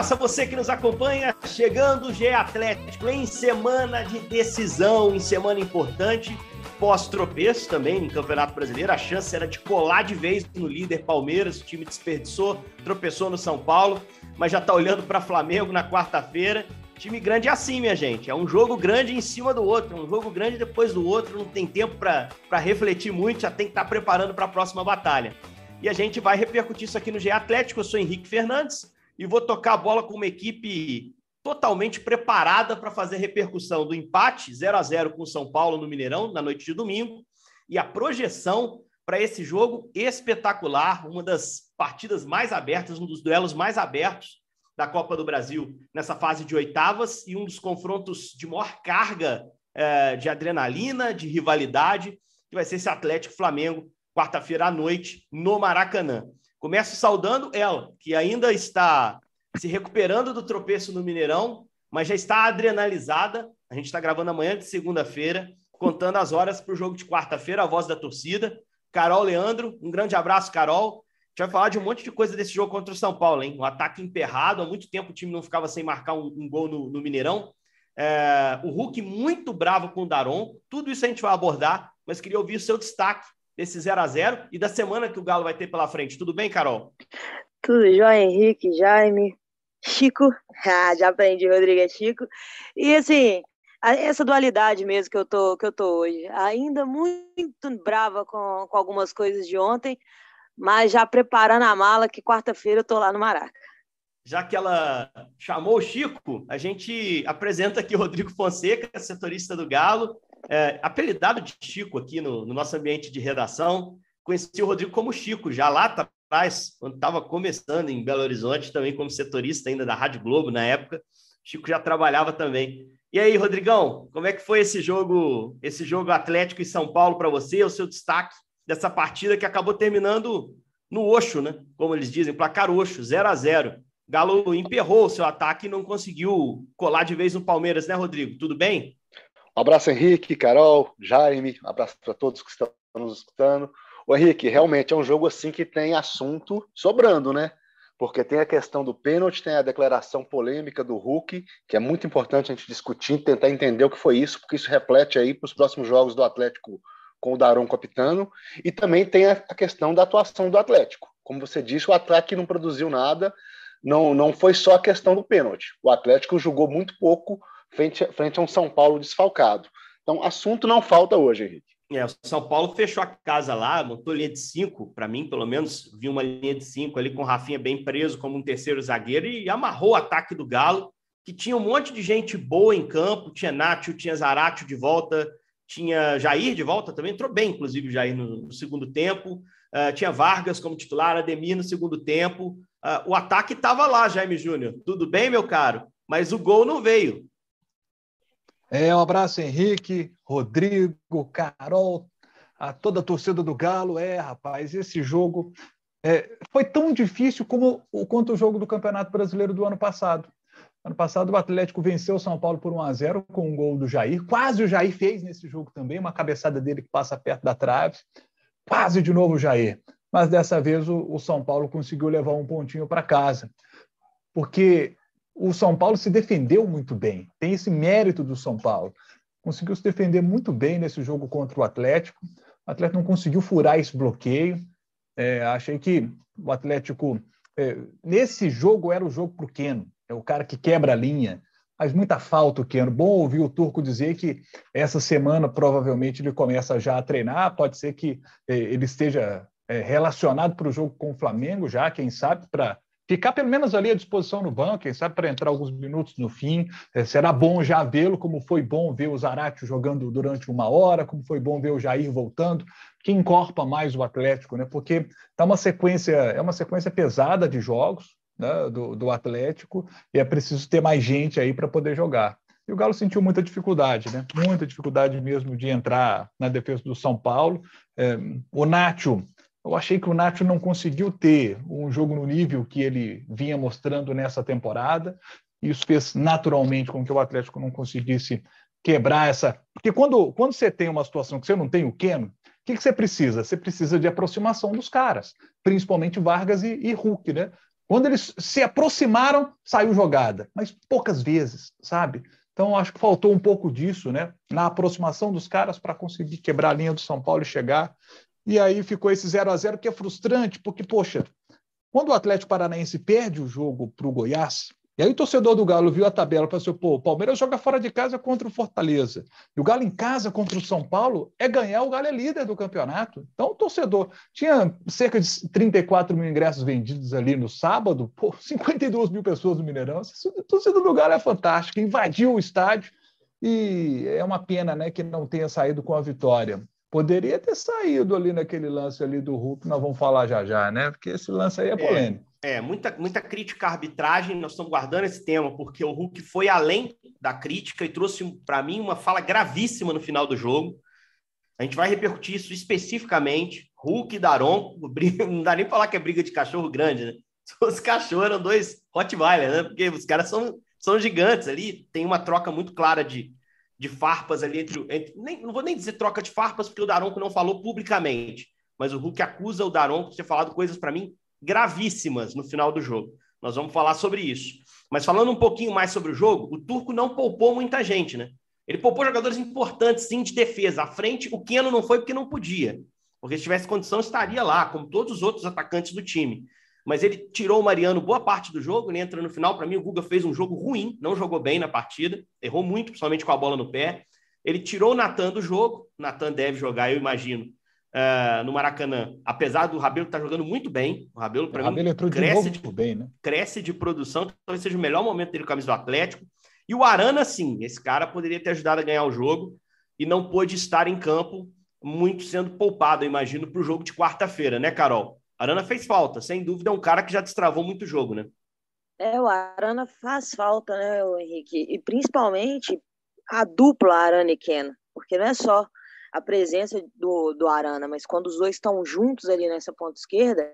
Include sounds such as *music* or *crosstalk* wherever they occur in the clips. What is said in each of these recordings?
abraço a você que nos acompanha. Chegando o GE Atlético em semana de decisão, em semana importante, pós-tropeço também no Campeonato Brasileiro. A chance era de colar de vez no líder Palmeiras. O time desperdiçou, tropeçou no São Paulo, mas já está olhando para Flamengo na quarta-feira. Time grande é assim, minha gente. É um jogo grande em cima do outro, um jogo grande depois do outro. Não tem tempo para refletir muito, já tem que estar tá preparando para a próxima batalha. E a gente vai repercutir isso aqui no GE Atlético. Eu sou Henrique Fernandes e vou tocar a bola com uma equipe totalmente preparada para fazer repercussão do empate 0 a 0 com o São Paulo no Mineirão na noite de domingo e a projeção para esse jogo espetacular, uma das partidas mais abertas, um dos duelos mais abertos da Copa do Brasil nessa fase de oitavas e um dos confrontos de maior carga é, de adrenalina, de rivalidade, que vai ser esse Atlético Flamengo, quarta-feira à noite, no Maracanã. Começo saudando ela, que ainda está se recuperando do tropeço no Mineirão, mas já está adrenalizada. A gente está gravando amanhã de segunda-feira, contando as horas para o jogo de quarta-feira, a voz da torcida. Carol Leandro, um grande abraço, Carol. A gente vai falar de um monte de coisa desse jogo contra o São Paulo, hein? Um ataque emperrado, há muito tempo o time não ficava sem marcar um, um gol no, no Mineirão. É, o Hulk muito bravo com o Daron, tudo isso a gente vai abordar, mas queria ouvir o seu destaque desse 0 a 0 e da semana que o Galo vai ter pela frente. Tudo bem, Carol? Tudo jóia, Henrique, Jaime, Chico. *laughs* Ah, já aprendi, Rodrigo é Chico. E assim, essa dualidade mesmo que eu tô, que eu tô hoje. Ainda muito brava com, com algumas coisas de ontem, mas já preparando a mala que quarta-feira eu tô lá no Maraca. Já que ela chamou o Chico, a gente apresenta aqui o Rodrigo Fonseca, setorista do Galo, é, apelidado de Chico aqui no, no, nosso ambiente de redação. Conheci o Rodrigo como Chico, já lá atrás, quando estava começando em Belo Horizonte, também como setorista ainda da Rádio Globo na época. Chico já trabalhava também. E aí, Rodrigão, como é que foi esse jogo, esse jogo Atlético e São Paulo para você? O seu destaque dessa partida que acabou terminando no Oxo, né? Como eles dizem, placar Oxo, 0 a 0 Galo emperrou o seu ataque e não conseguiu colar de vez no Palmeiras, né, Rodrigo? Tudo bem? Um abraço, Henrique, Carol, Jaime, um abraço para todos que estão nos escutando. O Henrique, realmente é um jogo assim que tem assunto sobrando, né? Porque tem a questão do pênalti, tem a declaração polêmica do Hulk, que é muito importante a gente discutir, tentar entender o que foi isso, porque isso reflete aí para os próximos jogos do Atlético com o Daron capitano, e também tem a questão da atuação do Atlético. Como você disse, o ataque não produziu nada, não, não foi só a questão do pênalti. O Atlético jogou muito pouco frente, frente a um São Paulo desfalcado. Então, assunto não falta hoje, Henrique. É, o São Paulo fechou a casa lá, montou linha de cinco, para mim, pelo menos, vi uma linha de cinco ali com o Rafinha bem preso como um terceiro zagueiro e amarrou o ataque do Galo, que tinha um monte de gente boa em campo, tinha Nacho, tinha Zaratio de volta, tinha Jair de volta também, entrou bem, inclusive, o Jair no, no segundo tempo, uh, tinha Vargas como titular, Ademir no segundo tempo, uh, o ataque estava lá, Jaime Júnior, tudo bem, meu caro? Mas o gol não veio. É, um abraço, Henrique, Rodrigo, Carol, a toda a torcida do Galo. É, rapaz, esse jogo é, foi tão difícil como quanto o jogo do Campeonato Brasileiro do ano passado. Ano passado, o Atlético venceu o São Paulo por 1 a 0 com um gol do Jair. Quase o Jair fez nesse jogo também, uma cabeçada dele que passa perto da trave. Quase de novo o Jair. Mas dessa vez o, o São Paulo conseguiu levar um pontinho para casa. Porque o São Paulo se defendeu muito bem. Tem esse mérito do São Paulo. Conseguiu se defender muito bem nesse jogo contra o Atlético. O Atlético não conseguiu furar esse bloqueio. É, achei que o Atlético, é, nesse jogo, era o jogo para o Keno. É o cara que quebra a linha. Faz muita falta o Keno. Bom ouvir o Turco dizer que essa semana provavelmente ele começa já a treinar. Pode ser que é, ele esteja é, relacionado para o jogo com o Flamengo já, quem sabe, para ficar pelo menos ali à disposição no banco, quem sabe para entrar alguns minutos no fim. É, será bom já vê-lo, como foi bom ver o Zarate jogando durante uma hora, como foi bom ver o Jair voltando, que encorpa mais o Atlético, né? Porque tá uma sequência, é uma sequência pesada de jogos né? do, do Atlético e é preciso ter mais gente aí para poder jogar. E o Galo sentiu muita dificuldade, né? Muita dificuldade mesmo de entrar na defesa do São Paulo. É, o Nacho, eu achei que o Nacho não conseguiu ter um jogo no nível que ele vinha mostrando nessa temporada. Isso fez naturalmente com que o Atlético não conseguisse quebrar essa. Porque quando, quando você tem uma situação que você não tem o Keno, o que, que você precisa? Você precisa de aproximação dos caras, principalmente Vargas e, e Hulk, né? Quando eles se aproximaram, saiu jogada, mas poucas vezes, sabe? Então, acho que faltou um pouco disso, né? Na aproximação dos caras para conseguir quebrar a linha do São Paulo e chegar. E aí ficou esse 0 a 0 que é frustrante, porque, poxa, quando o Atlético Paranaense perde o jogo para o Goiás, e aí o torcedor do Galo viu a tabela e falou assim: pô, o Palmeiras joga fora de casa contra o Fortaleza. E o Galo em casa contra o São Paulo é ganhar, o Galo é líder do campeonato. Então o torcedor tinha cerca de 34 mil ingressos vendidos ali no sábado, pô, *laughs* 52 mil pessoas no Mineirão. O torcedor do Galo é fantástico, invadiu o estádio. E é uma pena né, que não tenha saído com a vitória. Poderia ter saído ali naquele lance ali do Hulk, nós vamos falar já já, né? Porque esse lance aí é, é. polêmico. É. É, muita, muita crítica à arbitragem, nós estamos guardando esse tema, porque o Hulk foi além da crítica e trouxe para mim uma fala gravíssima no final do jogo. A gente vai repercutir isso especificamente. Hulk e Daron, *laughs* não dá nem falar que é briga de cachorro grande, né? *laughs* Os cachorros eram dois Rottweiler, né? Porque os caras são, são gigantes ali, tem uma troca muito clara de, de farpas ali entre. entre nem, não vou nem dizer troca de farpas, porque o Daronco não falou publicamente, mas o Hulk acusa o Daronco de ter falado coisas para mim gravíssimas no final do jogo. Nós vamos falar sobre isso. Mas falando um pouquinho mais sobre o jogo, o Turco não poupou muita gente, né? Ele poupou jogadores importantes, sim, de defesa. À frente, o Keno não foi porque não podia. Porque se tivesse condição, estaria lá, como todos os outros atacantes do time. Mas ele tirou o Mariano boa parte do jogo, ele entra no final. Para mim, o Guga fez um jogo ruim, não jogou bem na partida, errou muito, principalmente com a bola no pé. Ele tirou o Natan do jogo. Natan deve jogar, eu imagino, uh, no Maracanã, apesar do Rabelo estar tá jogando muito bem, o Rabelo, para mim, cresce de, bem, né? cresce de produção, talvez seja o melhor momento dele com a camisa do Atlético. E o Arana, sim, esse cara poderia ter ajudado a ganhar o jogo e não pôde estar em campo, muito sendo poupado, eu imagino, para o jogo de quarta-feira, né, Carol? Arana fez falta, sem dúvida, é um cara que já destravou muito jogo, né? É, o Arana faz falta, né, Henrique? E principalmente a dupla Arana e Ken, porque não é só a presença do, do Arana, mas quando os dois estão juntos ali nessa ponta esquerda,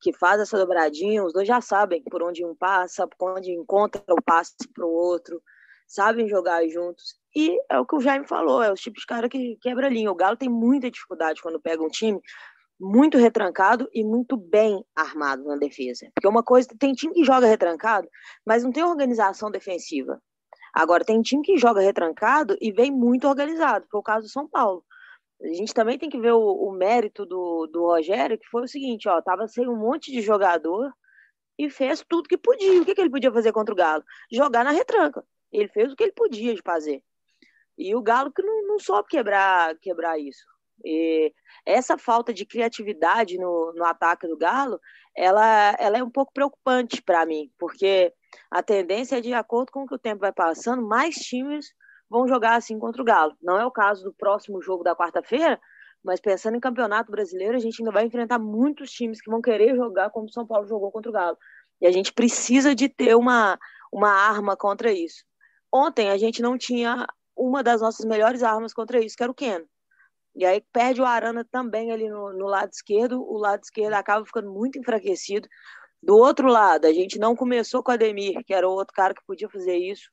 que faz essa dobradinha, os dois já sabem por onde um passa, por onde encontra o passe para o outro, sabem jogar juntos. E é o que o Jaime falou, é o tipo de cara que quebra a linha. O Galo tem muita dificuldade quando pega um time muito retrancado e muito bem armado na defesa. Porque uma coisa, tem time que joga retrancado, mas não tem organização defensiva. Agora, tem time que joga retrancado e vem muito organizado, que é o caso do São Paulo. A gente também tem que ver o, o mérito do, do Rogério, que foi o seguinte, ó, tava sem um monte de jogador e fez tudo que podia. O que, que ele podia fazer contra o Galo? Jogar na retranca. Ele fez o que ele podia de fazer. E o Galo que não, não soube quebrar, quebrar isso. E essa falta de criatividade no, no ataque do Galo, ela, ela é um pouco preocupante para mim, porque a tendência é de acordo com o que o tempo vai passando, mais times vão jogar assim contra o Galo. Não é o caso do próximo jogo da quarta-feira, mas pensando em campeonato brasileiro, a gente ainda vai enfrentar muitos times que vão querer jogar como o São Paulo jogou contra o Galo. E a gente precisa de ter uma, uma arma contra isso. Ontem a gente não tinha uma das nossas melhores armas contra isso, que era o Keno. E aí perde o Arana também ali no, no lado esquerdo, o lado esquerdo acaba ficando muito enfraquecido. Do outro lado, a gente não começou com o Ademir, que era o outro cara que podia fazer isso.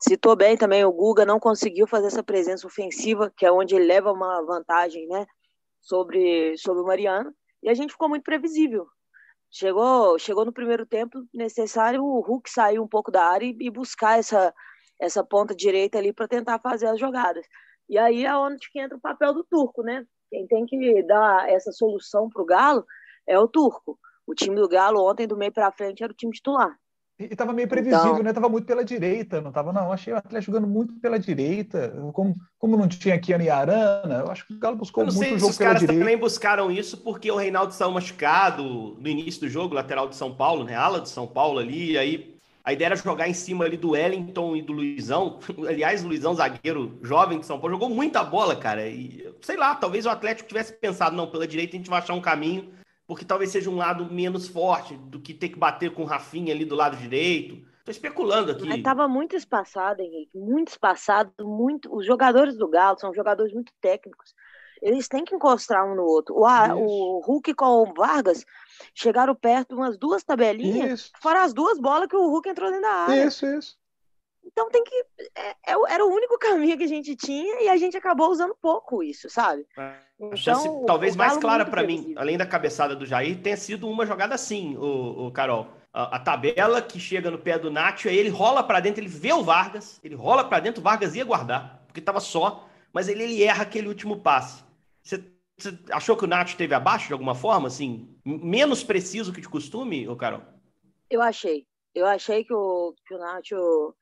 Citou bem também, o Guga não conseguiu fazer essa presença ofensiva, que é onde ele leva uma vantagem né, sobre, sobre o Mariano. E a gente ficou muito previsível. Chegou, chegou no primeiro tempo necessário o Hulk sair um pouco da área e, e buscar essa, essa ponta direita ali para tentar fazer as jogadas. E aí é onde que entra o papel do Turco, né? Quem tem que dar essa solução para o Galo é o Turco. O time do Galo ontem, do meio para frente, era o time titular. E estava meio previsível, então, né? Tava muito pela direita, não tava, não. Achei o Atlético jogando muito pela direita. Como, como não tinha aqui a Arana, eu acho que o Galo buscou muito o jogo os caras também buscaram isso porque o Reinaldo saiu machucado no início do jogo, lateral de São Paulo, né? Ala de São Paulo ali, e aí a ideia era jogar em cima ali do Wellington e do Luizão. *laughs* Aliás, o Luizão, zagueiro jovem de São Paulo, jogou muita bola, cara. E sei lá, talvez o Atlético tivesse pensado, não, pela direita a gente vai achar um caminho porque talvez seja um lado menos forte do que ter que bater com o Rafinha ali do lado direito. Tô especulando aqui. Estava muito espaçado, Henrique, muito espaçado, muito. Os jogadores do Galo são jogadores muito técnicos. Eles têm que encostar um no outro. O, a, o Hulk com o Vargas chegaram perto umas duas tabelinhas, isso. fora as duas bolas que o Hulk entrou dentro da área. Isso, isso. Então tem que. É, é, era o único *laughs* caminho que a gente tinha e a gente acabou usando pouco isso, sabe? É. Então, chance, talvez mais clara para mim, além da cabeçada do Jair, tenha sido uma jogada assim, o, o Carol. A, a, tabela que chega no pé do Nacho, aí ele rola para dentro, ele vê o Vargas, ele rola para dentro, o Vargas ia guardar, porque estava só, mas ele, ele erra aquele último passe. Você, você achou que o Nacho esteve abaixo de alguma forma, assim, menos preciso que de costume, ô Carol? Eu achei. Eu achei que o, que o Nacho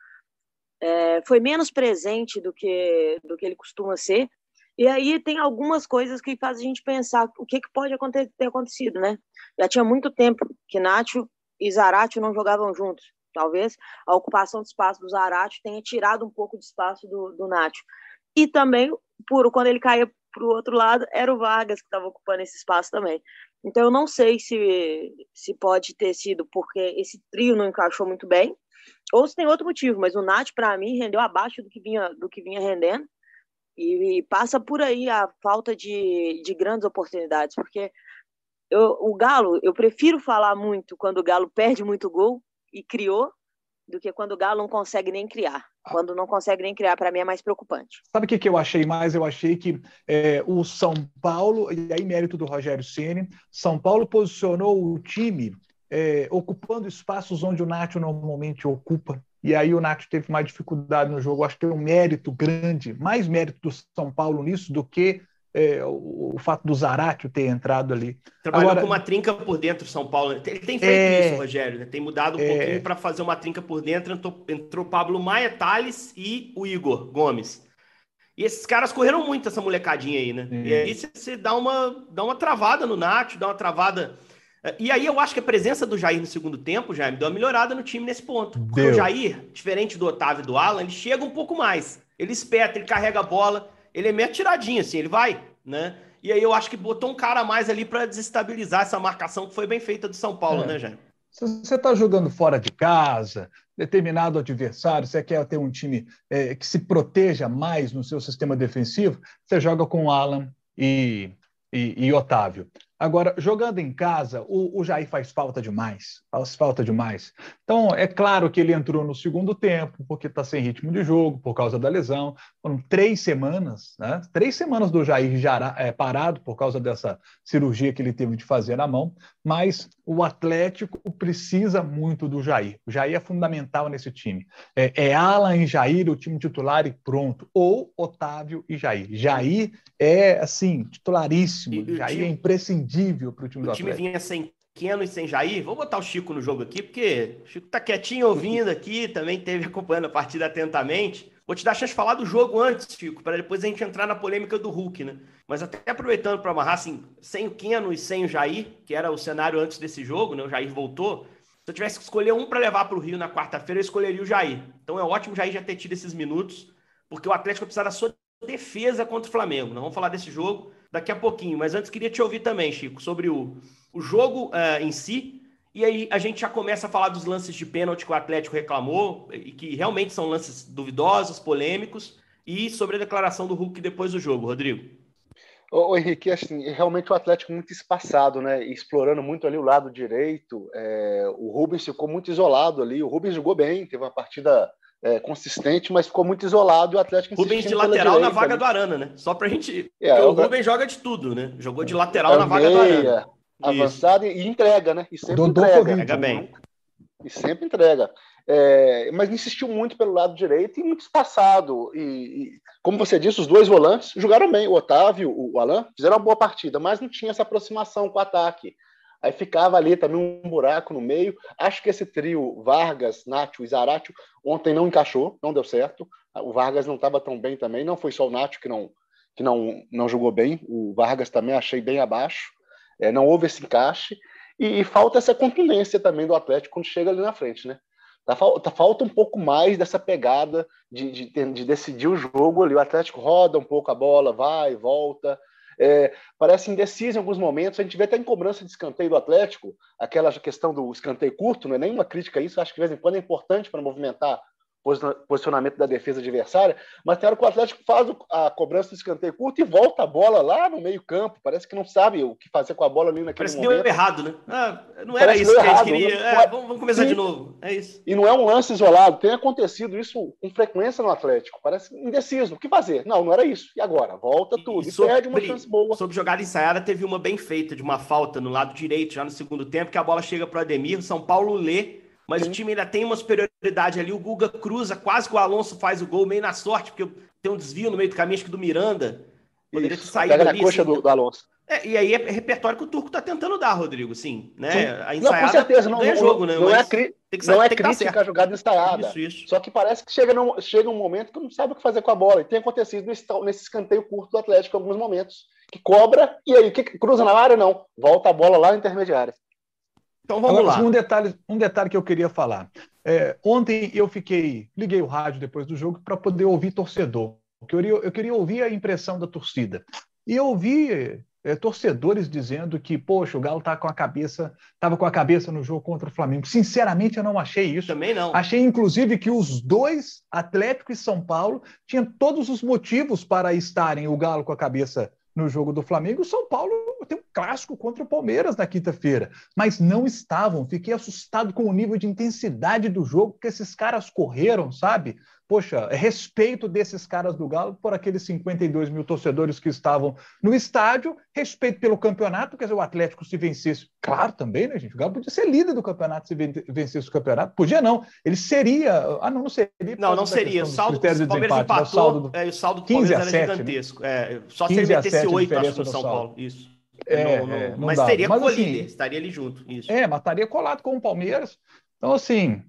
é, foi menos presente do que, do que ele costuma ser. E aí tem algumas coisas que fazem a gente pensar o que, que pode ter acontecido, né? Já tinha muito tempo que Nacho e Zarate não jogavam juntos. Talvez a ocupação de espaço do Zarate tenha tirado um pouco de espaço do, do Nacho. E também, por quando ele caía para o outro lado, era o Vargas que estava ocupando esse espaço também. Então eu não sei se, se pode ter sido porque esse trio não encaixou muito bem, ou se tem outro motivo, mas o Nath, para mim, rendeu abaixo do que vinha, do que vinha rendendo. E, e passa por aí a falta de, de grandes oportunidades, porque eu, o Galo, eu prefiro falar muito quando o Galo perde muito gol e criou, do que quando o Galo não consegue nem criar. Ah. Quando não consegue nem criar, para mim é mais preocupante. Sabe o que, que eu achei mais? Eu achei que é, o São Paulo, e aí mérito do Rogério Ceni, São Paulo posicionou o time é, ocupando espaços onde o Nacho normalmente ocupa. E aí o Nacho teve mais dificuldade no jogo. Acho que tem um mérito grande, mais mérito do São Paulo nisso do que é, o, o, fato do Zaratio ter entrado ali. Trabalhou Agora, com uma trinca por dentro São Paulo. Ele tem feito é, isso, Rogério. Né? Tem mudado um é, pouquinho para fazer uma trinca por dentro. Entrou, entrou Pablo Maia, Thales e o Igor Gomes. E esses caras correram muito, essa molecadinha aí, né? E aí você dá uma, dá uma travada no Nacho, dá uma travada e aí eu acho que a presença do Jair no segundo tempo, Jair, deu uma melhorada no time nesse ponto. Porque o Jair, diferente do Otávio e do Alan, ele chega um pouco mais. Ele espeta, ele carrega a bola, ele é meio atiradinho, assim, ele vai, né? E aí eu acho que botou um cara a mais ali para desestabilizar essa marcação que foi bem feita do São Paulo, é. né, Jair? Se você está jogando fora de casa, determinado adversário, você quer ter um time é, que se proteja mais no seu sistema defensivo, você joga com Alan e, e, e Otávio. Agora, jogando em casa, o, o Jair faz falta demais. Faz falta demais. Então, é claro que ele entrou no segundo tempo, porque está sem ritmo de jogo, por causa da lesão. Foram três semanas, né? Três semanas do Jair já, é, parado por causa dessa cirurgia que ele teve de fazer na mão. Mas o Atlético precisa muito do Jair. O Jair é fundamental nesse time. É, é Alan e Jair, o time titular e pronto. Ou Otávio e Jair. Jair é, assim, titularíssimo. Jair é imprescindível imperdível para o time o do time vinha sem Keno e sem Jair. Vou botar o Chico no jogo aqui, porque o Chico tá quietinho ouvindo aqui, também teve acompanhando a partida atentamente. Vou te dar a chance de falar do jogo antes, Chico, para depois a gente entrar na polêmica do Hulk, né? Mas até aproveitando para amarrar, assim, sem o Keno e sem o Jair, que era o cenário antes desse jogo, né? O Jair voltou. Se eu tivesse que escolher um para levar para o Rio na quarta-feira, eu escolheria o Jair. Então é ótimo o Jair já ter tido esses minutos, porque o Atlético precisa da sua defesa contra o Flamengo. Não vamos falar desse jogo daqui a pouquinho. Mas antes queria te ouvir também, Chico, sobre o, o jogo uh, em si. E aí a gente já começa a falar dos lances de pênalti que o Atlético reclamou, e que realmente são lances duvidosos, polêmicos, e sobre a declaração do Hulk depois do jogo, Rodrigo. Ô, Henrique, assim, realmente o Atlético muito espaçado, né? Explorando muito ali o lado direito. É, o Rubens ficou muito isolado ali. O Rubens jogou bem, teve uma partida é, consistente, mas ficou muito isolado e o Atlético Rubens de lateral na vaga ali. do Arana, né? Só pra gente. É, o Rubens joga de tudo, né? Jogou de lateral é na vaga meia, do Arana. Avançado e entrega, né? E sempre Dodô entrega. Entrega bem. E sempre entrega. É, mas insistiu muito pelo lado direito e muito espaçado. E, e, como você disse, os dois volantes jogaram bem. O Otávio, o Alain, fizeram uma boa partida, mas não tinha essa aproximação com o ataque. Aí ficava ali também um buraco no meio. Acho que esse trio Vargas, Nacho e Zaratio ontem não encaixou, não deu certo. O Vargas não estava tão bem também, não foi só o Nacho que não que não, não jogou bem. O Vargas também achei bem abaixo. É, não houve esse encaixe e, e, falta essa contundência também do Atlético quando chega ali na frente, né? Tá, tá, falta um pouco mais dessa pegada de, de, de, decidir o jogo ali. O Atlético roda um pouco a bola, vai, volta, É, parece indeciso em alguns momentos. A gente vê até em cobrança de escanteio do Atlético, aquela questão do escanteio curto, não é nenhuma crítica a isso, acho que de vez em quando é importante para movimentar posicionamento da defesa adversária, mas tem hora que o Atlético faz a cobrança do escanteio curto e volta a bola lá no meio-campo. Parece que não sabe o que fazer com a bola ali naquele Parece momento. Parece que deu errado, né? Ah, não era Parece isso que, a gente queria. É, vamos, vamos, começar Sim. de novo. É isso. E não é um lance isolado. Tem acontecido isso com frequência no Atlético. Parece indeciso. O que fazer? Não, não era isso. E agora? Volta tudo. E, e sobre, perde uma chance boa. Sobre jogada ensaiada, teve uma bem feita de uma falta no lado direito, já no segundo tempo, que a bola chega para o Ademir. São Paulo lê mas Sim. o time ainda tem uma superioridade ali. O Guga cruza, quase que o Alonso faz o gol, meio na sorte, porque tem um desvio no meio do caminho, acho que do Miranda. Poderia Isso, ter saído pega ali. na coxa assim, do, do, Alonso. É, e aí é repertório que o Turco tá tentando dar, Rodrigo, sim. Né? Sim. A ensaiada não, com certeza, não, é jogo, né? Não é, cri... que, não é crítica a jogada ensaiada. Isso, isso. Só que parece que chega, num, chega um momento que não sabe o que fazer com a bola. E tem acontecido nesse, nesse escanteio curto do Atlético em alguns momentos. Que cobra, e aí, que cruza na área? Não. Volta a bola lá na intermediária. Então vamos Agora, lá. Um detalhe, um detalhe que eu queria falar. É, ontem eu fiquei, liguei o rádio depois do jogo para poder ouvir torcedor. Eu queria, eu queria ouvir a impressão da torcida. E eu ouvi é, torcedores dizendo que, poxa, o Galo tá com a cabeça, estava com a cabeça no jogo contra o Flamengo. Sinceramente, eu não achei isso. Também não. Achei, inclusive, que os dois, Atlético e São Paulo, tinham todos os motivos para estarem o Galo com a cabeça no jogo do Flamengo. O São Paulo tem um clássico contra o Palmeiras na quinta-feira, mas não estavam. Fiquei assustado com o nível de intensidade do jogo que esses caras correram, sabe? Poxa, é respeito desses caras do Galo por aqueles 52 mil torcedores que estavam no estádio, respeito pelo campeonato, quer dizer, o Atlético se vencesse, claro também, né, gente? O Galo podia ser líder do campeonato se vencesse o campeonato, podia não, ele seria, ah, não, não seria. Não, não seria, o saldo, o Palmeiras empate, empatou, o saldo do, é, o saldo do Palmeiras era 7, né? gigantesco, né? é, só se ele metesse 8, acho, no São saldo. Paulo, isso. É, não, não, é, não mas dava. teria mas, assim, estaria ali junto, isso. É, mas estaria colado com o Palmeiras, então assim,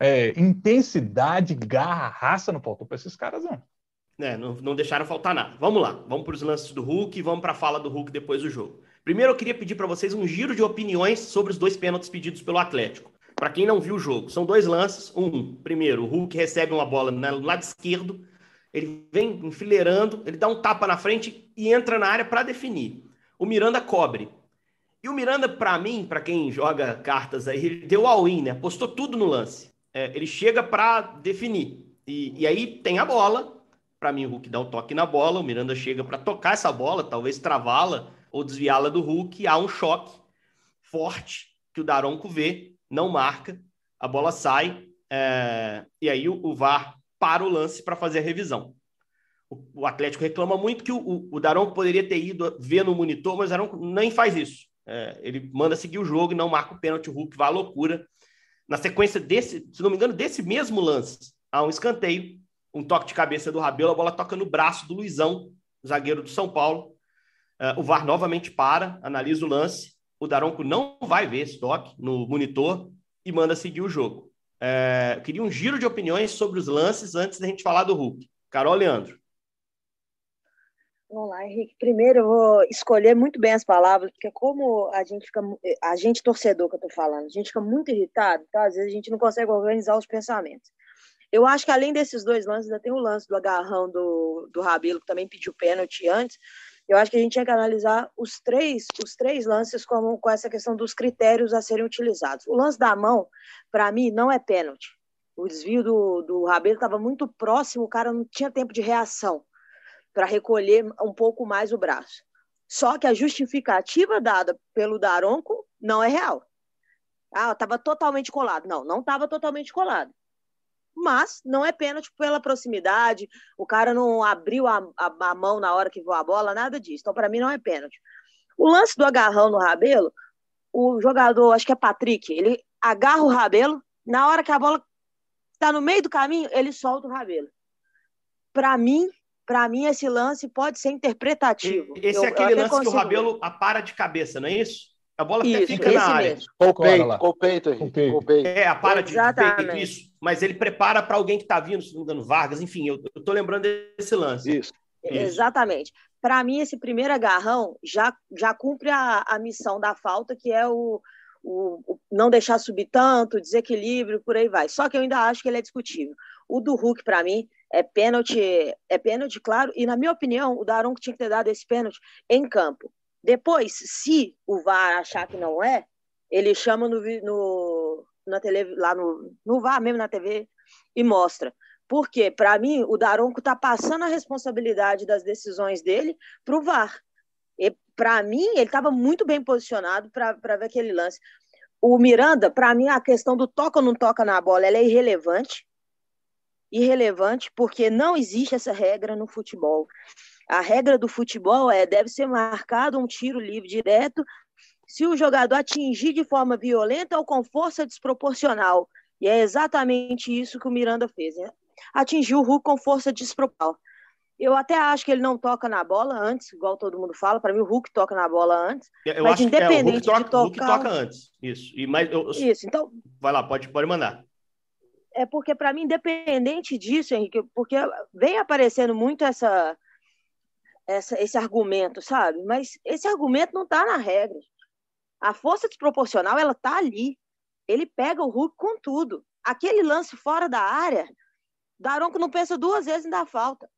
é, intensidade, garra, raça não faltou para esses caras, não. É, não, não deixaram faltar nada. Vamos lá, vamos para os lances do Hulk e vamos para a fala do Hulk depois do jogo. Primeiro, eu queria pedir para vocês um giro de opiniões sobre os dois pênaltis pedidos pelo Atlético. Para quem não viu o jogo, são dois lances. Um, primeiro, o Hulk recebe uma bola no lado esquerdo, ele vem enfileirando, ele dá um tapa na frente e entra na área para definir. O Miranda cobre. E o Miranda, para mim, para quem joga cartas aí, ele deu all-in, né? Postou tudo no lance é, ele chega para definir. E, e, aí tem a bola. Para mim, o Hulk dá um toque na bola, o Miranda chega para tocar essa bola, talvez travá-la ou desviá-la do Hulk. Há um choque forte que o Daronco vê, não marca, a bola sai, é, e aí o, o, VAR para o lance para fazer a revisão. O, o, Atlético reclama muito que o, o, o Daronco poderia ter ido ver no monitor, mas o Daronco nem faz isso. É, ele manda seguir o jogo e não marca o pênalti, o Hulk vai à loucura na sequência desse, se não me engano, desse mesmo lance, há um escanteio, um toque de cabeça do Rabelo, a bola toca no braço do Luizão, zagueiro do São Paulo. Uh, o VAR novamente para, analisa o lance. O Daronco não vai ver esse toque no monitor e manda seguir o jogo. Uh, queria um giro de opiniões sobre os lances antes da gente falar do Hulk. Carol Leandro. Vamos lá, Henrique. Primeiro eu vou escolher muito bem as palavras, porque como a gente fica, a gente torcedor que eu tô falando, a gente fica muito irritado, tá? Às vezes a gente não consegue organizar os pensamentos. Eu acho que além desses dois lances, ainda tem o lance do agarrão do, do Rabelo, que também pediu pênalti antes. Eu acho que a gente tinha que analisar os três, os três lances com, com essa questão dos critérios a serem utilizados. O lance da mão, para mim, não é pênalti. O desvio do, do Rabelo estava muito próximo, o cara não tinha tempo de reação para recolher um pouco mais o braço. Só que a justificativa dada pelo Daronco não é real. Ah, estava totalmente colado. Não, não estava totalmente colado. Mas não é pênalti pela proximidade, o cara não abriu a, a, a mão na hora que voou a bola, nada disso. Então, para mim, não é pênalti. O lance do agarrão no rabelo, o jogador, acho que é Patrick, ele agarra o rabelo, na hora que a bola está no meio do caminho, ele solta o rabelo. Para mim, para mim, esse lance pode ser interpretativo. Esse é aquele lance que o Rabelo apara de cabeça, não é isso? A bola isso, até fica na área. Com o peito, com o peito, com o peito. É, apara de, de peito, isso. Mas ele prepara para alguém que está vindo, se não me engano, Vargas, enfim, eu estou lembrando desse lance. Isso. isso. Exatamente. Para mim, esse primeiro agarrão já, já cumpre a, a missão da falta, que é o, o, o, não deixar subir tanto, desequilíbrio, por aí vai. Só que eu ainda acho que ele é discutível. O do Hulk, para mim, é pênalti, é pênalti, claro, e na minha opinião, o Daronco tinha que ter dado esse pênalti em campo. Depois, se o VAR achar que não é, ele chama no, no na tele, lá no, no VAR, mesmo na TV, e mostra. Porque, para mim, o Daronco está passando a responsabilidade das decisões dele para o VAR. Para mim, ele estava muito bem posicionado para ver aquele lance. O Miranda, para mim, a questão do toca ou não toca na bola é irrelevante. Irrelevante, porque não existe essa regra no futebol. A regra do futebol é deve ser marcado um tiro livre direto se o jogador atingir de forma violenta ou com força desproporcional. E é exatamente isso que o Miranda fez. Né? Atingiu o Hulk com força desproporcional. Eu até acho que ele não toca na bola antes, igual todo mundo fala. Para mim, o Hulk toca na bola antes. Eu mas acho independente que é, o Hulk, toca, de tocar... Hulk toca antes. Isso. E mais, eu... Isso. Então. Vai lá, pode, pode mandar. É porque, para mim, independente disso, Henrique, porque vem aparecendo muito essa, essa, esse argumento, sabe? Mas esse argumento não está na regra. A força desproporcional, ela tá ali. Ele pega o Hulk com tudo. Aquele lance fora da área, Daronco não pensa duas vezes em dar falta.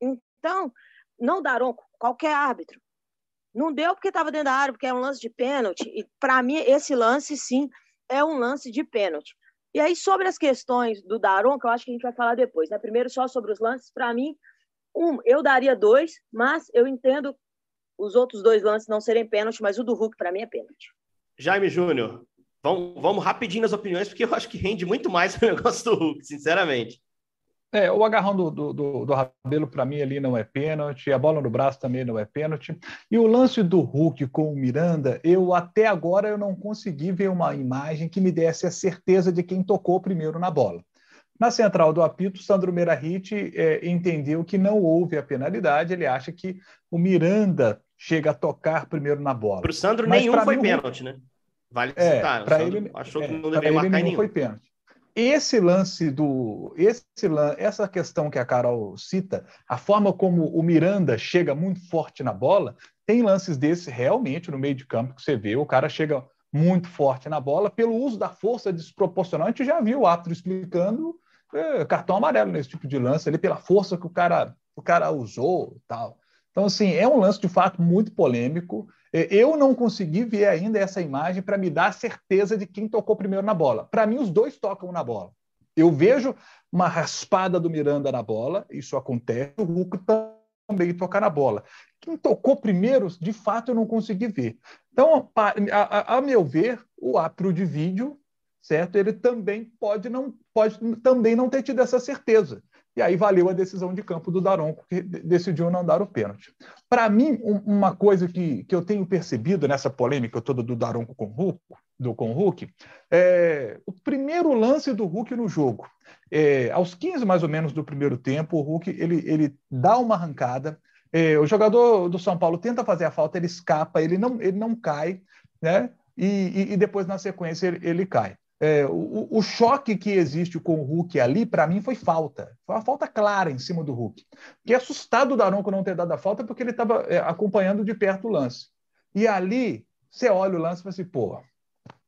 Então, não Daronco, qualquer árbitro. Não deu porque estava dentro da área, porque é um lance de pênalti. E para mim, esse lance, sim, é um lance de pênalti. E aí, sobre as questões do Daronco, eu acho que a gente vai falar depois. Né? Primeiro, só sobre os lances. Para mim, um, eu daria dois, mas eu entendo os outros dois lances não serem pênalti, mas o do Hulk, para mim, é pênalti. Jaime Júnior, vamos, vamos rapidinho nas opiniões, porque eu acho que rende muito mais *laughs* o negócio do Hulk, sinceramente. É, o agarrão do, do, do, do Rabelo, para mim, ali não é pênalti, a bola no braço também não é pênalti. E o lance do Hulk com o Miranda, eu até agora eu não consegui ver uma imagem que me desse a certeza de quem tocou primeiro na bola. Na central do apito, Sandro Merahit é, entendeu que não houve a penalidade, ele acha que o Miranda chega a tocar primeiro na bola. Para o Sandro, Mas nenhum foi mim, pênalti, né? Vale é, citar. Para ele, achou é, que não deveria marcar nenhum. foi pênalti. Esse lance do. Esse, essa questão que a Carol cita, a forma como o Miranda chega muito forte na bola, tem lances desses realmente no meio de campo que você vê, o cara chega muito forte na bola pelo uso da força desproporcional. A gente já viu o árbitro explicando é, cartão amarelo nesse tipo de lance ali pela força que o cara, o cara usou tal. Então, assim, é um lance de fato muito polêmico. É, eu não consegui ver ainda essa imagem para me dar certeza de quem tocou primeiro na bola. Para mim, os dois tocam na bola. Eu vejo uma raspada do Miranda na bola, isso acontece, o Hulk também tocar na bola. Quem tocou primeiro, de fato, eu não consegui ver. Então, a, a, a meu ver, o árbitro de vídeo, certo? Ele também pode não pode também não ter tido essa certeza. E aí valeu a decisão de campo do Daronco, que decidiu não dar o pênalti. Para mim, um, uma coisa que, que eu tenho percebido nessa polêmica toda do Daronco com o Hulk, do, com o Hulk é o primeiro lance do Hulk no jogo. É, aos 15 mais ou menos do primeiro tempo, o Hulk ele, ele dá uma arrancada, é, o jogador do São Paulo tenta fazer a falta, ele escapa, ele não, ele não cai, né? E, e, e depois, na sequência, ele, ele cai. É, o, o, choque que existe com o Hulk ali, para mim, foi falta. Foi uma falta clara em cima do Hulk. Fiquei assustado o Daronco não ter dado a falta porque ele estava é, acompanhando de perto o lance. E ali, você olha o lance e fala assim, pô,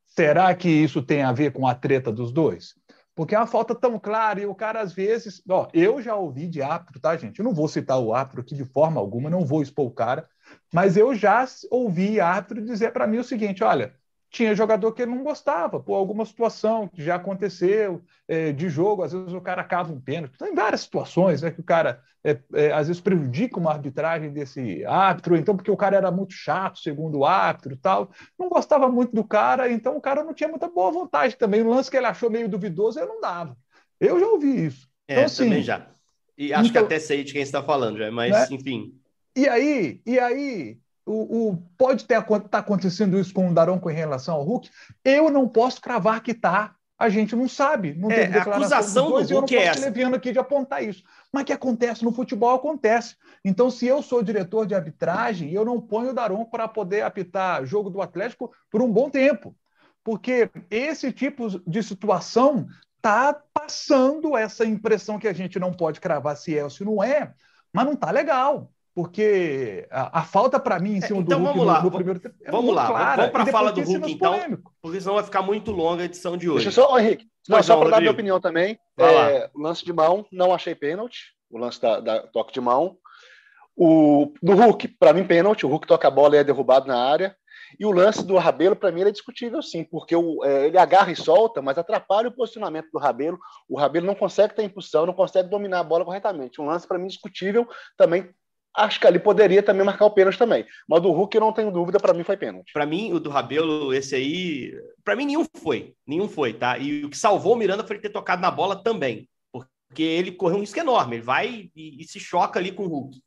será que isso tem a ver com a treta dos dois? Porque é uma falta tão clara e o cara, às vezes... Ó, eu já ouvi de árbitro, tá, gente? Eu não vou citar o árbitro aqui de forma alguma, não vou expor o cara, mas eu já ouvi árbitro dizer para mim o seguinte, olha tinha jogador que não gostava, por alguma situação que já aconteceu é, de jogo, às vezes o cara cava um pênalti. Tem várias situações né, que o cara é, é, às vezes prejudica uma arbitragem desse árbitro, então porque o cara era muito chato, segundo o árbitro e tal, não gostava muito do cara, então o cara não tinha muita boa vontade também. O lance que ele achou meio duvidoso, ele não dava. Eu já ouvi isso. É, então, assim, também já. E acho então, que até sei de quem está falando, já, mas né? enfim. E aí, e aí, o, o, pode estar tá acontecendo isso com o Daronco em relação ao Hulk. Eu não posso cravar que está. A gente não sabe. Não é, a acusação dois, do Hulk eu não posso é essa. leviando aqui de apontar isso. Mas que acontece no futebol, acontece. Então, se eu sou diretor de arbitragem, eu não ponho o Daronco para poder apitar jogo do Atlético por um bom tempo. Porque esse tipo de situação está passando essa impressão que a gente não pode cravar se é ou se não é, mas não está legal porque a, a falta para mim em cima é, então, do Hulk vamos lá, no, no primeiro tempo é Vamos lá, clara, vamos para a fala do Hulk então, polêmico. porque senão vai ficar muito longa a edição de hoje. Deixa eu só, Henrique, não, só para dar minha opinião também, é, lance de mão, não achei pênalti, o lance da, da toque de mão. O, do Hulk, para mim, pênalti, o Hulk toca a bola e é derrubado na área. E o lance do Rabelo, para mim, é discutível sim, porque o, é, ele agarra e solta, mas atrapalha o posicionamento do Rabelo. O Rabelo não consegue ter impulsão, não consegue dominar a bola corretamente. Um lance, para mim, discutível. Também acho que ali poderia também marcar o pênalti também. Mas do Hulk, não tenho dúvida, para mim foi pênalti. Para mim, o do Rabelo, esse aí, para mim, nenhum foi. Nenhum foi, tá? E o que salvou o Miranda foi ele ter tocado na bola também. Porque ele correu um risco enorme. Ele vai e, e se choca ali com o Hulk.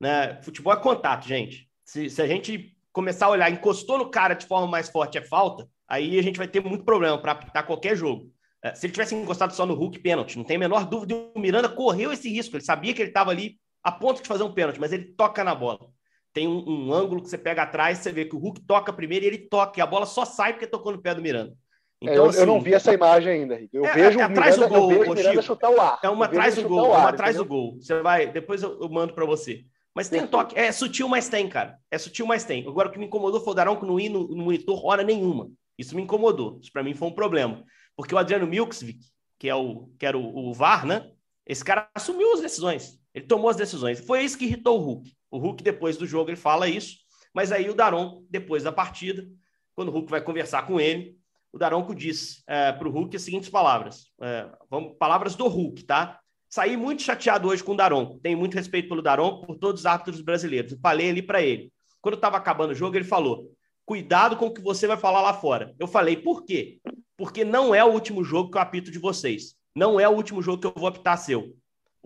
Né? Futebol é contato, gente. Se, se a gente começar a olhar, encostou no cara de forma mais forte é falta, aí a gente vai ter muito problema para apitar qualquer jogo. É, se ele tivesse encostado só no Hulk, pênalti, não tem a menor dúvida. O Miranda correu esse risco, ele sabia que ele estava ali a ponto de fazer um pênalti, mas ele toca na bola. Tem um, um, ângulo que você pega atrás, você vê que o Hulk toca primeiro e ele toca, e a bola só sai porque tocou no pé do Miranda. Então, é, eu, assim, eu, não vi essa imagem ainda. Eu é, vejo é, o Miranda, do gol, eu vejo chutar o ar. É uma atrás do gol, é uma atrás do gol. Você vai, depois eu, eu mando para você. Mas tem um toque. É sutil, mas tem, cara. É sutil, mas tem. Agora, o que me incomodou foi o Daronco não ir no, no monitor hora nenhuma. Isso me incomodou. Isso para mim foi um problema. Porque o Adriano Milksvik, que, é o, que era o, o VAR, né? Esse cara assumiu as decisões. Ele tomou as decisões. Foi isso que irritou o Hulk. O Hulk, depois do jogo, ele fala isso. Mas aí o Daronco, depois da partida, quando o Hulk vai conversar com ele, o Daronco diz é, para o Hulk as seguintes palavras. É, vamos, palavras do Hulk, tá? Saí muito chateado hoje com o Daronco. Tenho muito respeito pelo Daronco, por todos os árbitros brasileiros. falei ali para ele. Quando estava acabando o jogo, ele falou: cuidado com o que você vai falar lá fora. Eu falei, por quê? Porque não é o último jogo que eu apito de vocês. Não é o último jogo que eu vou apitar seu.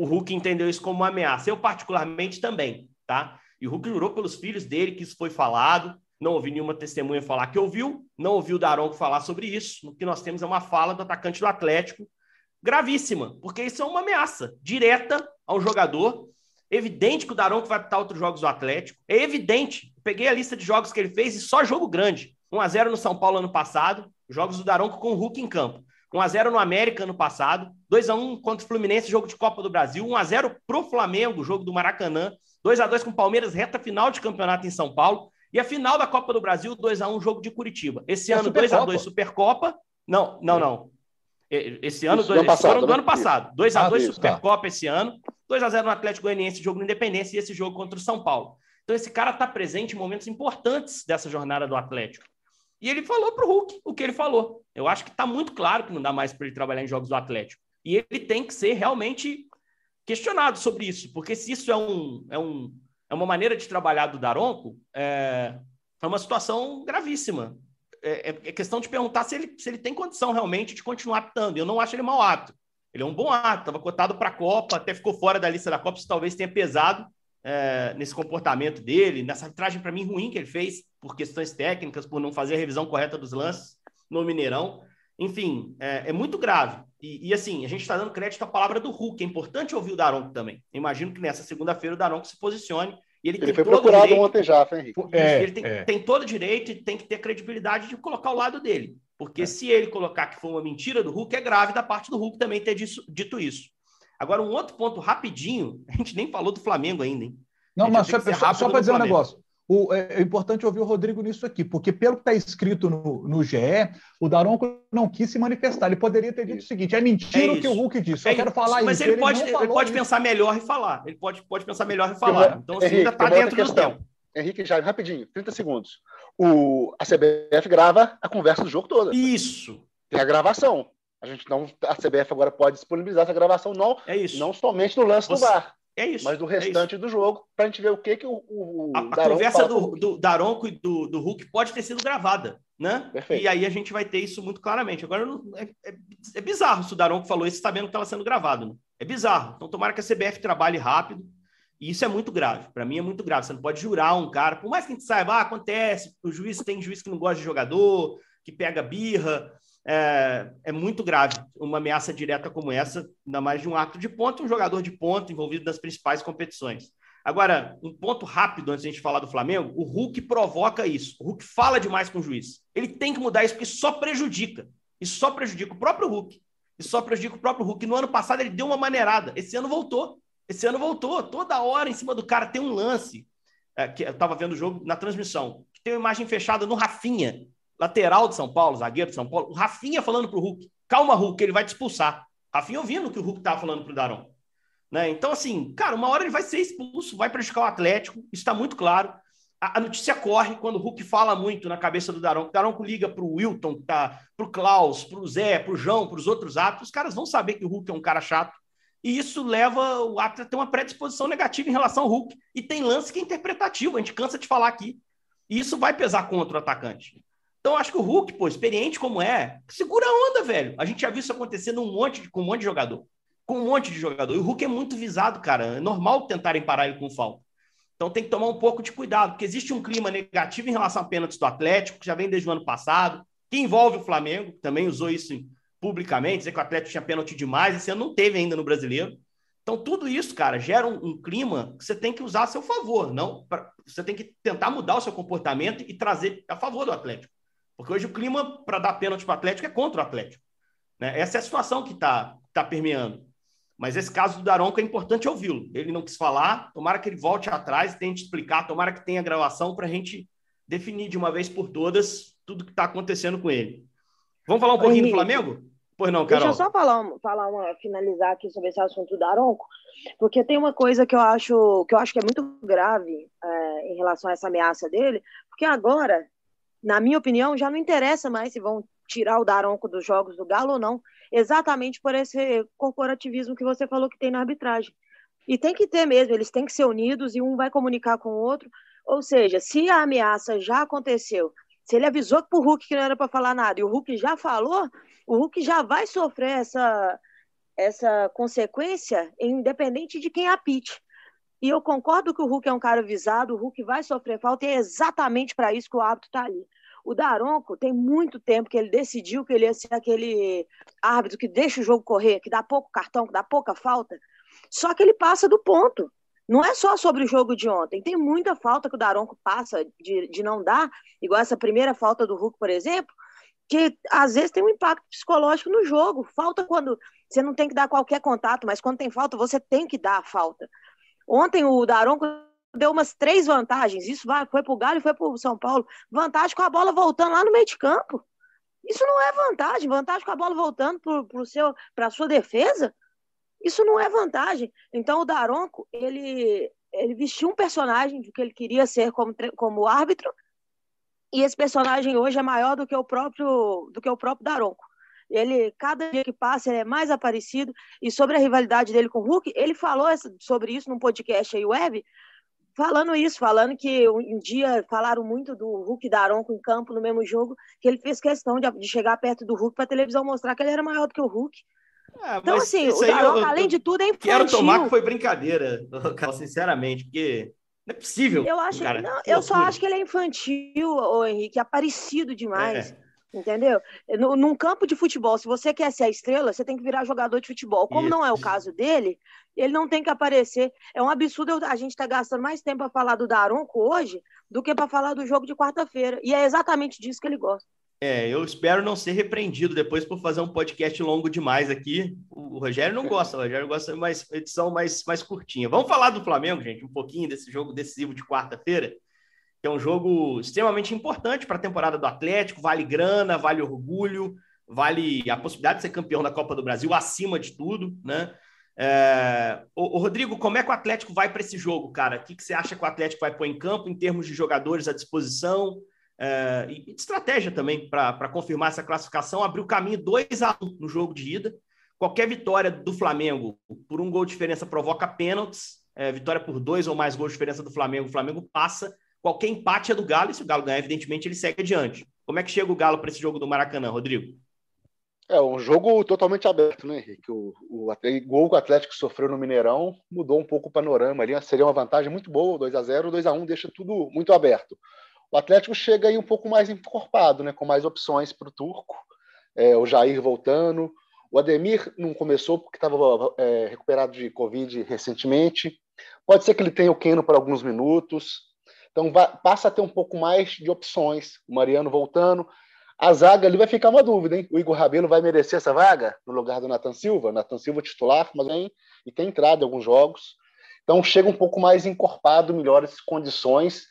O Hulk entendeu isso como uma ameaça. Eu, particularmente, também, tá? E o Hulk jurou pelos filhos dele que isso foi falado. Não ouvi nenhuma testemunha falar que ouviu. Não ouviu o Daronco falar sobre isso. O que nós temos é uma fala do atacante do Atlético gravíssima, porque isso é uma ameaça direta ao jogador. Evidente que o Daronco vai apitar outros jogos do Atlético. É evidente. Peguei a lista de jogos que ele fez e só jogo grande. 1x0 no São Paulo ano passado, jogos do Daronco com o Hulk em campo. 1x0 no América ano passado, 2x1 contra o Fluminense, jogo de Copa do Brasil, 1x0 pro Flamengo, jogo do Maracanã, 2x2 com o Palmeiras, reta final de campeonato em São Paulo, e a final da Copa do Brasil, 2x1, jogo de Curitiba. Esse é ano, 2x2 Supercopa. Não, não, não. Esse ano, dois, ano passado, do né? ano passado. 2x2 ah, Supercopa tá. esse ano, 2x0 no Atlético Goianiense, jogo no Independência, e esse jogo contra o São Paulo. Então, esse cara está presente em momentos importantes dessa jornada do Atlético. E ele falou para o Hulk o que ele falou. Eu acho que está muito claro que não dá mais para ele trabalhar em jogos do Atlético. E ele tem que ser realmente questionado sobre isso, porque se isso é, um, é, um, é uma maneira de trabalhar do Daronco, é, é uma situação gravíssima. É, é, é, questão de perguntar se ele, se ele tem condição realmente de continuar apitando. Eu não acho ele mau ato. Ele é um bom ato, estava cotado para a Copa, até ficou fora da lista da Copa, isso talvez tenha pesado é, nesse comportamento dele, nessa arbitragem para mim ruim que ele fez, por questões técnicas, por não fazer a revisão correta dos lances no Mineirão. Enfim, é, é muito grave. E, e, assim, a gente está dando crédito à palavra do Hulk. É importante ouvir o Daronco também. imagino que nessa segunda-feira o Daronco se posicione e ele, ele foi procurado direito, ontem já, Henrique. É, ele tem, é. tem, todo o direito e tem que ter credibilidade de colocar o lado dele. Porque é. se ele colocar que foi uma mentira do Hulk, é grave da parte do Hulk também ter disso, dito isso. Agora, um outro ponto rapidinho, *laughs* a gente nem falou do Flamengo ainda, hein? Não, mas só, só, só para dizer um negócio. O, é, é, importante ouvir o Rodrigo nisso aqui, porque pelo que está escrito no, no GE, o Daronco não quis se manifestar. Ele poderia ter dito isso. o seguinte: é mentira é o que o Hulk disse. Eu é quero falar mas isso. Mas ele, ele, pode, ele pode pensar melhor e falar. Ele pode, pode pensar melhor e falar. Então, assim, Henrique, ainda está dentro do tempo. Henrique, já rapidinho, 30 segundos. O, a CBF grava a conversa do jogo toda. Isso. Tem a gravação. A gente não, a CBF agora pode disponibilizar essa gravação não, é isso. não somente no lance Você, do VAR. É isso. Mas do é restante é do jogo, para a gente ver o que, que o, o a, a conversa do, do Daronco e do, do Hulk pode ter sido gravada, né? Perfeito. E aí a gente vai ter isso muito claramente. Agora, é, é, é bizarro se o Daronco falou isso sabendo que estava sendo gravado. Né? É bizarro. Então, tomara que a CBF trabalhe rápido. E isso é muito grave. Para mim é muito grave. Você não pode jurar um cara, por mais que a gente saiba, ah, acontece, o juiz tem juiz que não gosta de jogador, que pega birra é, é, muito grave uma ameaça direta como essa, ainda mais de um ato de ponto, um jogador de ponto envolvido nas principais competições. Agora, um ponto rápido antes de a gente falar do Flamengo: o Hulk provoca isso. O Hulk fala demais com o juiz. Ele tem que mudar isso porque só prejudica. Isso só prejudica o próprio Hulk. Isso só prejudica o próprio Hulk. No ano passado ele deu uma maneirada. Esse ano voltou. Esse ano voltou, toda hora em cima do cara tem um lance. É, que eu estava vendo o jogo na transmissão, que tem uma imagem fechada no Rafinha, lateral de São Paulo, zagueiro de São Paulo. O Rafinha falando pro Hulk: calma, Hulk, ele vai te expulsar. Rafinha ouvindo o que o Hulk estava falando pro Daron. Né? Então, assim, cara, uma hora ele vai ser expulso, vai prejudicar o Atlético, isso está muito claro. A, a, notícia corre quando o Hulk fala muito na cabeça do Daronco. O Daronco liga para o Wilton, tá, para o Klaus, para o Zé, para o João, para os outros atos. Os caras vão saber que o Hulk é um cara chato. E isso leva o Atlético a ter uma predisposição negativa em relação ao Hulk. E tem lance que é interpretativo, a gente cansa de falar aqui. E isso vai pesar contra o atacante. Então, acho que o Hulk, pô, experiente como é, segura a onda, velho. A gente já viu isso acontecendo um monte, com um monte de jogador. Com um monte de jogador. E o Hulk é muito visado, cara. É normal tentarem parar ele com falta. Então tem que tomar um pouco de cuidado, porque existe um clima negativo em relação a pênaltis do Atlético, que já vem desde o ano passado, que envolve o Flamengo, que também usou isso publicamente, dizer que o Atlético tinha pênalti demais, esse ano não teve ainda no brasileiro. Então, tudo isso, cara, gera um, um, clima que você tem que usar a seu favor, não pra, você tem que tentar mudar o seu comportamento e trazer a favor do Atlético. Porque hoje o clima para dar pênalti para o Atlético é contra o Atlético. Né? Essa é a situação que está tá permeando. Mas esse caso do Daronco é importante ouvi-lo. Ele não quis falar, tomara que ele volte atrás e tente explicar, tomara que tenha gravação para a gente definir de uma vez por todas tudo que está acontecendo com ele. Vamos falar um Oi, pouquinho do Flamengo? Pois não, Carol. Deixa eu só falar, falar uma, finalizar aqui sobre esse assunto do Daronco, porque tem uma coisa que eu acho que eu acho que é muito grave é, em relação a essa ameaça dele, porque agora, na minha opinião, já não interessa mais se vão tirar o Daronco dos jogos do Galo ou não exatamente por esse corporativismo que você falou que tem na arbitragem. E tem que ter mesmo, eles têm que ser unidos e um vai comunicar com o outro. Ou seja, se a ameaça já aconteceu, se ele avisou para o Hulk que não era para falar nada e o Hulk já falou, o Hulk já vai sofrer essa, essa consequência, independente de quem apite. E eu concordo que o Hulk é um cara visado, o Hulk vai sofrer falta e é exatamente para isso que o árbitro está ali. O Daronco tem muito tempo que ele decidiu que ele ia ser aquele árbitro que deixa o jogo correr, que dá pouco cartão, que dá pouca falta. Só que ele passa do ponto. Não é só sobre o jogo de ontem. Tem muita falta que o Daronco passa de, de não dar, igual essa primeira falta do Hulk, por exemplo, que às vezes tem um impacto psicológico no jogo. Falta quando você não tem que dar qualquer contato, mas quando tem falta, você tem que dar a falta. Ontem o Daronco deu umas três vantagens. Isso vai, foi para o Galo e foi para o São Paulo. Vantagem com a bola voltando lá no meio de campo. Isso não é vantagem. Vantagem com a bola voltando para a sua defesa. Isso não é vantagem. Então o Daronco, ele, ele vestiu um personagem de que ele queria ser como, como árbitro. E esse personagem hoje é maior do que o próprio do que o próprio Daronco. Ele, cada dia que passa, ele é mais aparecido. E sobre a rivalidade dele com o Hulk, ele falou sobre isso num podcast aí web, falando isso, falando que um dia falaram muito do Hulk Daronco em campo no mesmo jogo, que ele fez questão de, de chegar perto do Hulk para a televisão mostrar que ele era maior do que o Hulk. É, então, assim, o Daronco, eu, além de tudo, é infantil. Quero tomar que foi brincadeira, *laughs* sinceramente, porque não é possível. Eu, acho, cara, não, eu só acho que ele é infantil, ô Henrique, é parecido demais. É. Entendeu? No, num campo de futebol, se você quer ser a estrela, você tem que virar jogador de futebol. Como não é o caso dele, ele não tem que aparecer. É um absurdo a gente estar tá gastando mais tempo para falar do Daronco hoje do que para falar do jogo de quarta-feira. E é exatamente disso que ele gosta. É, eu espero não ser repreendido depois por fazer um podcast longo demais aqui. O Rogério não gosta, o Rogério gosta de mais edição mais, mais curtinha. Vamos falar do Flamengo, gente, um pouquinho desse jogo decisivo de quarta-feira que é um jogo extremamente importante para a temporada do Atlético, vale grana, vale orgulho, vale a possibilidade de ser campeão da Copa do Brasil acima de tudo, né? É... O, Rodrigo, como é que o Atlético vai para esse jogo, cara? O que, que você acha que o Atlético vai pôr em campo em termos de jogadores à disposição é... e de estratégia também para confirmar essa classificação? Abriu o caminho 2 a 1 no jogo de ida. Qualquer vitória do Flamengo por um gol de diferença provoca pênaltis. É, vitória por dois ou mais gols de diferença do Flamengo, o Flamengo passa. Qualquer empate é do Galo, e se o Galo ganhar, evidentemente, ele segue adiante. Como é que chega o Galo para esse jogo do Maracanã, Rodrigo? É um jogo totalmente aberto, né, Henrique? O, o, o gol que o Atlético sofreu no Mineirão mudou um pouco o panorama ali. Seria uma vantagem muito boa, 2 a 0 2 a 1 deixa tudo muito aberto. O Atlético chega aí um pouco mais encorpado, né, com mais opções para o Turco. É, o Jair voltando. O Ademir não começou porque estava é, recuperado de Covid recentemente. Pode ser que ele tenha o Keno por alguns minutos. Então vai, passa a ter um pouco mais de opções. O Mariano voltando. A zaga ali vai ficar uma dúvida, hein? O Igor Rabelo vai merecer essa vaga no lugar do Nathan Silva? Nathan Silva titular, mas vem e tem entrado em alguns jogos. Então chega um pouco mais encorpado, melhores condições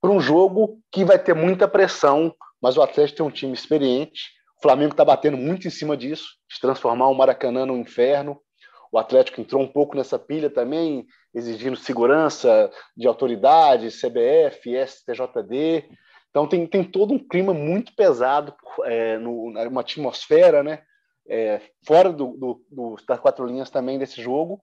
para um jogo que vai ter muita pressão, mas o Atlético tem um time experiente. O Flamengo está batendo muito em cima disso, de transformar o Maracanã no inferno. O Atlético entrou um pouco nessa pilha também, exigindo segurança de autoridades, CBF, STJD. Então tem, tem todo um clima muito pesado, é, no, uma atmosfera, né? É, fora do, do, do, das quatro linhas também desse jogo,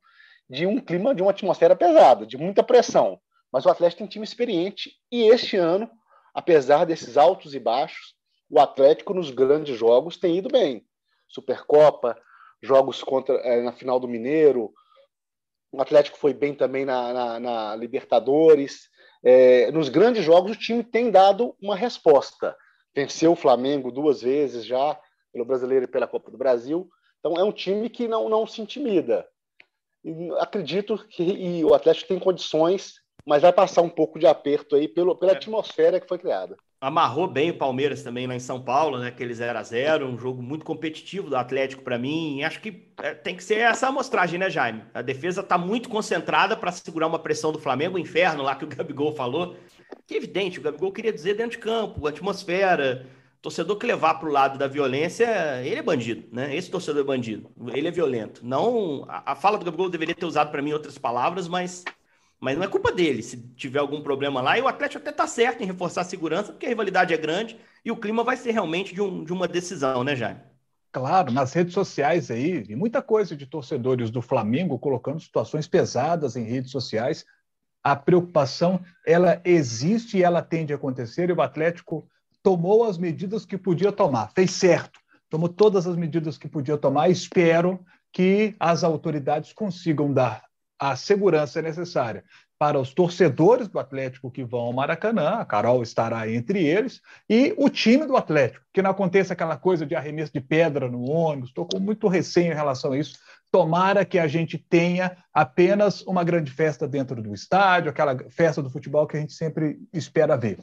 de um clima, de uma atmosfera pesada, de muita pressão. Mas o Atlético tem time experiente e este ano, apesar desses altos e baixos, o Atlético nos grandes jogos tem ido bem. Supercopa, jogos contra é, na final do Mineiro, o Atlético foi bem também na, na, na Libertadores. É, nos grandes jogos, o time tem dado uma resposta. Venceu o Flamengo duas vezes já, pelo Brasileiro e pela Copa do Brasil. Então, é um time que não, não se intimida. E acredito que o Atlético tem condições, mas vai passar um pouco de aperto aí pelo, pela é. atmosfera que foi criada amarrou bem o Palmeiras também lá em São Paulo, né? Aquele 0 a 0 um jogo muito competitivo do Atlético para mim. Acho que é, tem que ser essa amostragem, né, Jaime? A defesa está muito concentrada para segurar uma pressão do Flamengo, o inferno lá que o Gabigol falou. Que evidente, o Gabigol queria dizer dentro de campo, atmosfera. Torcedor que levar para o lado da violência, ele é bandido, né? Esse torcedor é bandido. Ele é violento. Não, a, a fala do Gabigol deveria ter usado para mim outras palavras, mas mas não é culpa dele se tiver algum problema lá. E o Atlético até está certo em reforçar a segurança, porque a rivalidade é grande e o clima vai ser realmente de, um, de uma decisão, né, Jaime? Claro, nas redes sociais aí, e muita coisa de torcedores do Flamengo colocando situações pesadas em redes sociais. A preocupação, ela existe e ela tende a acontecer, e o Atlético tomou as medidas que podia tomar, fez certo, tomou todas as medidas que podia tomar. Espero que as autoridades consigam dar a segurança necessária para os torcedores do Atlético que vão ao Maracanã, a Carol estará entre eles, e o time do Atlético, que não aconteça aquela coisa de arremesso de pedra no ônibus, estou com muito receio em relação a isso. Tomara que a gente tenha apenas uma grande festa dentro do estádio, aquela festa do futebol que a gente sempre espera ver.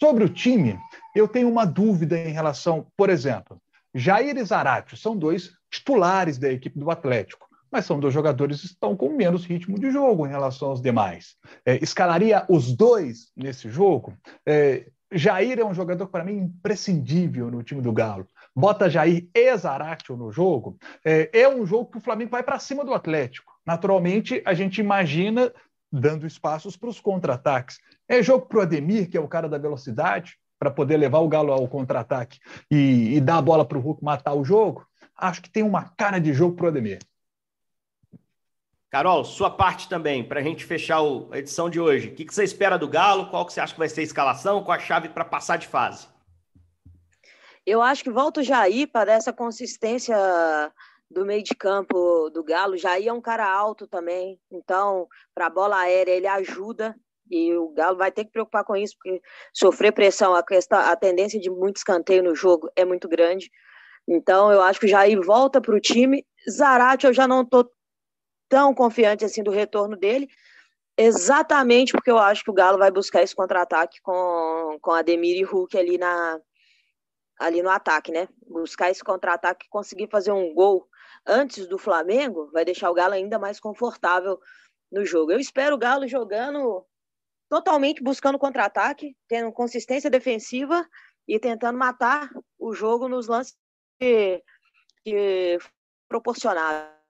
Sobre o time, eu tenho uma dúvida em relação, por exemplo, Jair e Zarate são dois titulares da equipe do Atlético mas são dois jogadores que estão com menos ritmo de jogo em relação aos demais. É, escalaria os dois nesse jogo? É, Jair é um jogador, para mim, imprescindível no time do Galo. Bota Jair e Zaratio no jogo. É, é um jogo que o Flamengo vai para cima do Atlético. Naturalmente, a gente imagina dando espaços para os contra-ataques. É jogo para o Ademir, que é o cara da velocidade, para poder levar o Galo ao contra-ataque e, e, dar a bola para o Hulk matar o jogo. Acho que tem uma cara de jogo para o Ademir. Carol, sua parte também, para a gente fechar a edição de hoje. O que, você espera do Galo? Qual que você acha que vai ser a escalação? Qual a chave para passar de fase? Eu acho que volta o Jair para essa consistência do meio de campo do Galo. Jair é um cara alto também, então, para a bola aérea, ele ajuda. E o Galo vai ter que preocupar com isso, porque sofrer pressão, a, questão, a tendência de muito escanteio no jogo é muito grande. Então, eu acho que o Jair volta para o time. Zarate, eu já não estou tão confiante assim do retorno dele, exatamente porque eu acho que o Galo vai buscar esse contra-ataque com, com Ademir e Hulk ali, na, ali no ataque, né? Buscar esse contra-ataque e conseguir fazer um gol antes do Flamengo vai deixar o Galo ainda mais confortável no jogo. Eu espero o Galo jogando totalmente buscando contra-ataque, tendo consistência defensiva e tentando matar o jogo nos lances que, que proporcionar.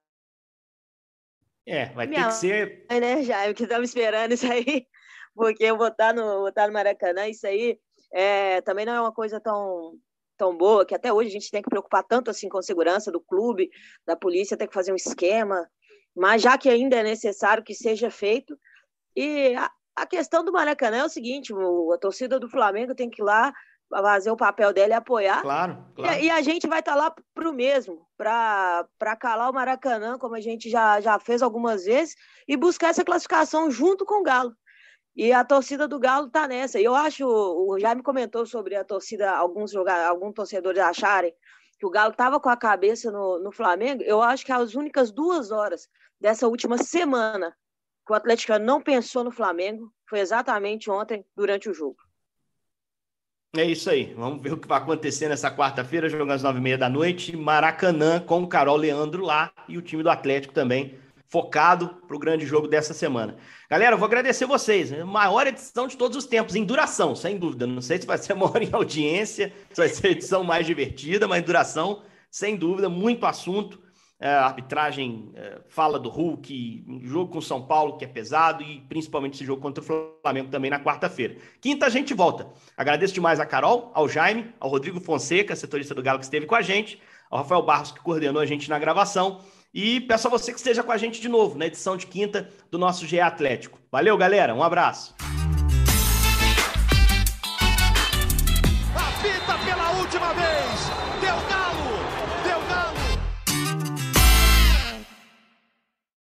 É, vai Minha ter que ser. Mãe, né, Jair, que estamos esperando isso aí, *laughs* porque eu vou estar no, vou estar no Maracanã, isso aí é, também não é uma coisa tão, tão boa, que até hoje a gente tem que preocupar tanto assim com segurança do clube, da polícia, tem que fazer um esquema, mas já que ainda é necessário que seja feito. E a, a questão do Maracanã é o seguinte: o, a torcida do Flamengo tem que ir lá fazer o papel dela e apoiar. Claro, claro. E, e, a gente vai estar tá lá para o mesmo, para calar o Maracanã, como a gente já, já fez algumas vezes, e buscar essa classificação junto com o Galo. E a torcida do Galo está nessa. E eu acho, o Jaime comentou sobre a torcida, alguns jogadores, alguns torcedores acharem que o Galo estava com a cabeça no, no Flamengo. Eu acho que as únicas duas horas dessa última semana que o Atlético não pensou no Flamengo foi exatamente ontem, durante o jogo. É isso aí. Vamos ver o que vai acontecer nessa quarta-feira, jogando às nove e meia da noite. Maracanã com o Carol Leandro lá e o time do Atlético também focado para o grande jogo dessa semana. Galera, eu vou agradecer vocês. Maior edição de todos os tempos, em duração, sem dúvida. Não sei se vai ser maior *laughs* em audiência, se vai ser a edição mais divertida, mas em duração, sem dúvida, muito assunto. É, a arbitragem é, fala do Hulk, jogo com São Paulo, que é pesado, e principalmente esse jogo contra o Flamengo também na quarta-feira. Quinta a gente volta. Agradeço demais a Carol, ao Jaime, ao Rodrigo Fonseca, setorista do Galo que esteve com a gente, ao Rafael Barros, que coordenou a gente na gravação, e peço a você que esteja com a gente de novo na edição de quinta do nosso GE Atlético. Valeu, galera, um abraço. Apita pela última vez.